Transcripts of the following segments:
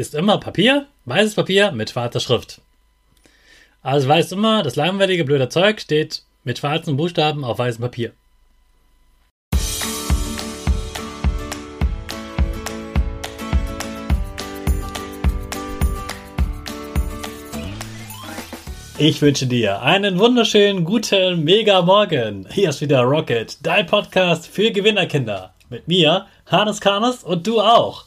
ist immer Papier, weißes Papier mit schwarzer Schrift. Also weißt immer, das langweilige, blöde Zeug steht mit schwarzen Buchstaben auf weißem Papier. Ich wünsche dir einen wunderschönen guten Mega Morgen. Hier ist wieder Rocket, dein Podcast für Gewinnerkinder. Mit mir, Hannes Karnes und du auch.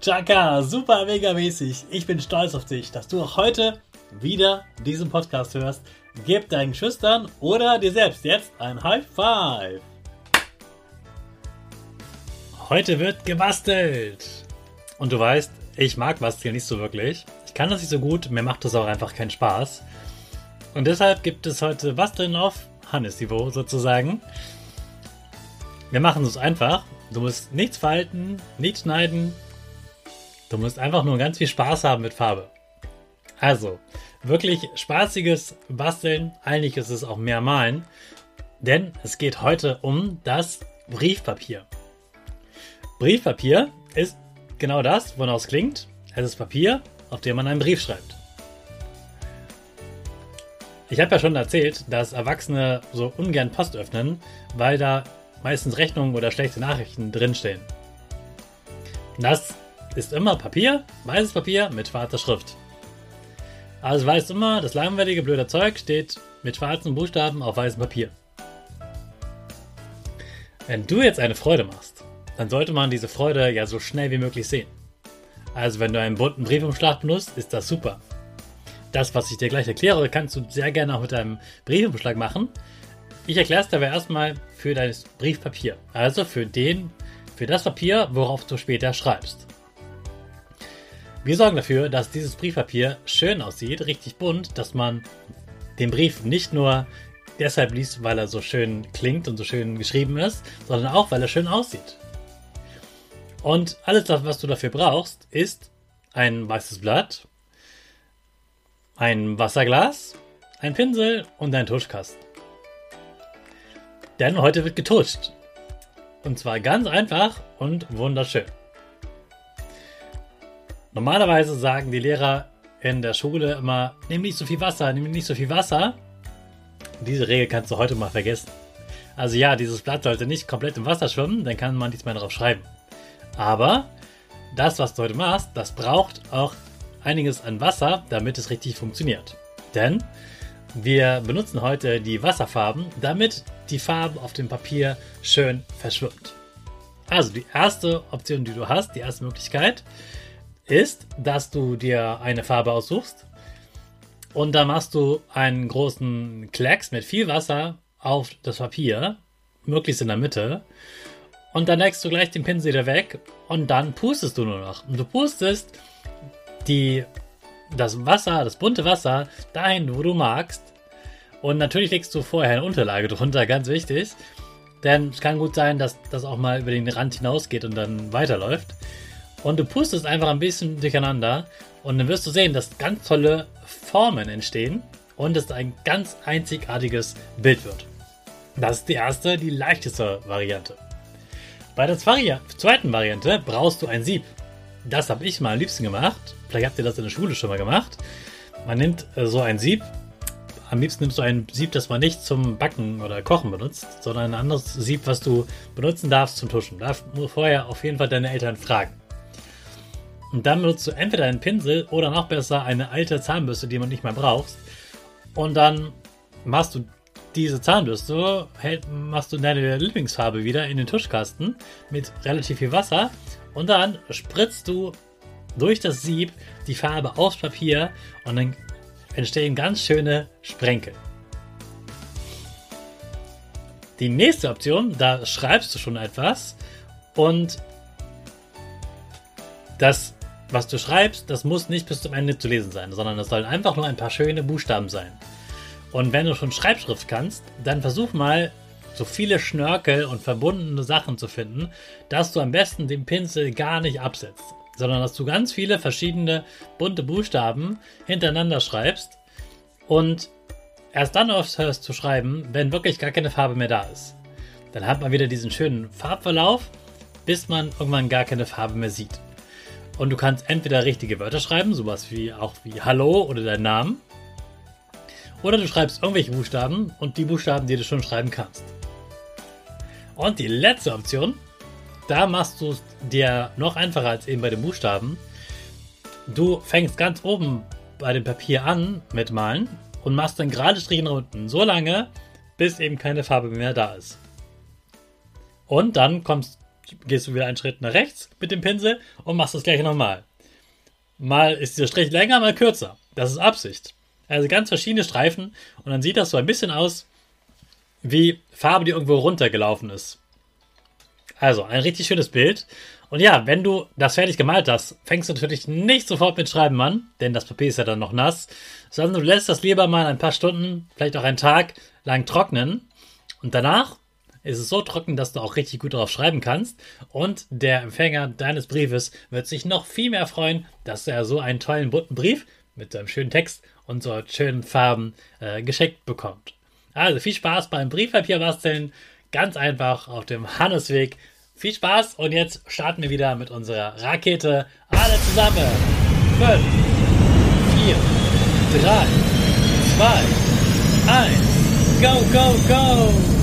Chaka, super mega mäßig. Ich bin stolz auf dich, dass du auch heute wieder diesen Podcast hörst. Gib deinen Schüchtern oder dir selbst jetzt ein High Five. Heute wird gebastelt. Und du weißt, ich mag Basteln nicht so wirklich. Ich kann das nicht so gut, mir macht das auch einfach keinen Spaß. Und deshalb gibt es heute Basteln auf Hannes-Niveau sozusagen. Wir machen es einfach. Du musst nichts falten, nichts schneiden, Du musst einfach nur ganz viel Spaß haben mit Farbe. Also, wirklich spaßiges Basteln. Eigentlich ist es auch mehr Malen. Denn es geht heute um das Briefpapier. Briefpapier ist genau das, wonach es klingt. Es ist Papier, auf dem man einen Brief schreibt. Ich habe ja schon erzählt, dass Erwachsene so ungern Post öffnen, weil da meistens Rechnungen oder schlechte Nachrichten drinstehen. Das ist immer Papier, weißes Papier mit schwarzer Schrift. Also weißt immer, das langweilige, blöde Zeug steht mit schwarzen Buchstaben auf weißem Papier. Wenn du jetzt eine Freude machst, dann sollte man diese Freude ja so schnell wie möglich sehen. Also wenn du einen bunten Briefumschlag benutzt, ist das super. Das, was ich dir gleich erkläre, kannst du sehr gerne auch mit deinem Briefumschlag machen. Ich erkläre es dabei erstmal für dein Briefpapier. Also für den, für das Papier, worauf du später schreibst. Wir sorgen dafür, dass dieses Briefpapier schön aussieht, richtig bunt, dass man den Brief nicht nur deshalb liest, weil er so schön klingt und so schön geschrieben ist, sondern auch, weil er schön aussieht. Und alles, was du dafür brauchst, ist ein weißes Blatt, ein Wasserglas, ein Pinsel und ein Tuschkasten. Denn heute wird getuscht. Und zwar ganz einfach und wunderschön. Normalerweise sagen die Lehrer in der Schule immer, nimm nicht so viel Wasser, nimm nicht so viel Wasser. Diese Regel kannst du heute mal vergessen. Also ja, dieses Blatt sollte nicht komplett im Wasser schwimmen, dann kann man mehr drauf schreiben. Aber das, was du heute machst, das braucht auch einiges an Wasser, damit es richtig funktioniert. Denn wir benutzen heute die Wasserfarben, damit die Farbe auf dem Papier schön verschwimmt. Also die erste Option, die du hast, die erste Möglichkeit, ist, dass du dir eine Farbe aussuchst und dann machst du einen großen Klecks mit viel Wasser auf das Papier, möglichst in der Mitte. Und dann legst du gleich den Pinsel wieder weg und dann pustest du nur noch. Und du pustest die, das Wasser, das bunte Wasser, dahin, wo du magst. Und natürlich legst du vorher eine Unterlage drunter, ganz wichtig. Denn es kann gut sein, dass das auch mal über den Rand hinausgeht und dann weiterläuft. Und du pustest einfach ein bisschen durcheinander und dann wirst du sehen, dass ganz tolle Formen entstehen und es ein ganz einzigartiges Bild wird. Das ist die erste, die leichteste Variante. Bei der zweiten Variante brauchst du ein Sieb. Das habe ich mal am liebsten gemacht. Vielleicht habt ihr das in der Schule schon mal gemacht. Man nimmt äh, so ein Sieb. Am liebsten nimmst du ein Sieb, das man nicht zum Backen oder Kochen benutzt, sondern ein anderes Sieb, was du benutzen darfst zum Tuschen. Da musst du vorher auf jeden Fall deine Eltern fragen. Und dann benutzt du entweder einen Pinsel oder noch besser eine alte Zahnbürste, die man nicht mehr brauchst. Und dann machst du diese Zahnbürste, machst du deine Lieblingsfarbe wieder in den Tuschkasten mit relativ viel Wasser. Und dann spritzt du durch das Sieb die Farbe aufs Papier und dann entstehen ganz schöne Sprenkel. Die nächste Option, da schreibst du schon etwas und das was du schreibst, das muss nicht bis zum Ende zu lesen sein, sondern es sollen einfach nur ein paar schöne Buchstaben sein. Und wenn du schon Schreibschrift kannst, dann versuch mal, so viele Schnörkel und verbundene Sachen zu finden, dass du am besten den Pinsel gar nicht absetzt, sondern dass du ganz viele verschiedene bunte Buchstaben hintereinander schreibst und erst dann aufhörst zu schreiben, wenn wirklich gar keine Farbe mehr da ist. Dann hat man wieder diesen schönen Farbverlauf, bis man irgendwann gar keine Farbe mehr sieht. Und du kannst entweder richtige Wörter schreiben, sowas wie auch wie Hallo oder deinen Namen. Oder du schreibst irgendwelche Buchstaben und die Buchstaben, die du schon schreiben kannst. Und die letzte Option, da machst du es dir noch einfacher als eben bei den Buchstaben. Du fängst ganz oben bei dem Papier an mit Malen und machst dann gerade Striche nach unten, so lange, bis eben keine Farbe mehr da ist. Und dann kommst gehst du wieder einen Schritt nach rechts mit dem Pinsel und machst das gleiche nochmal. Mal ist dieser Strich länger, mal kürzer. Das ist Absicht. Also ganz verschiedene Streifen und dann sieht das so ein bisschen aus wie Farbe, die irgendwo runtergelaufen ist. Also ein richtig schönes Bild. Und ja, wenn du das fertig gemalt hast, fängst du natürlich nicht sofort mit Schreiben an, denn das Papier ist ja dann noch nass, sondern du lässt das lieber mal ein paar Stunden, vielleicht auch einen Tag lang trocknen. Und danach ist es so trocken, dass du auch richtig gut darauf schreiben kannst. Und der Empfänger deines Briefes wird sich noch viel mehr freuen, dass er so einen tollen bunten Brief mit seinem schönen Text und so schönen Farben äh, geschenkt bekommt. Also viel Spaß beim Briefpapier basteln. Ganz einfach auf dem Hannesweg. Viel Spaß und jetzt starten wir wieder mit unserer Rakete. Alle zusammen. 5, 4, 3, 2, 1. Go, go, go!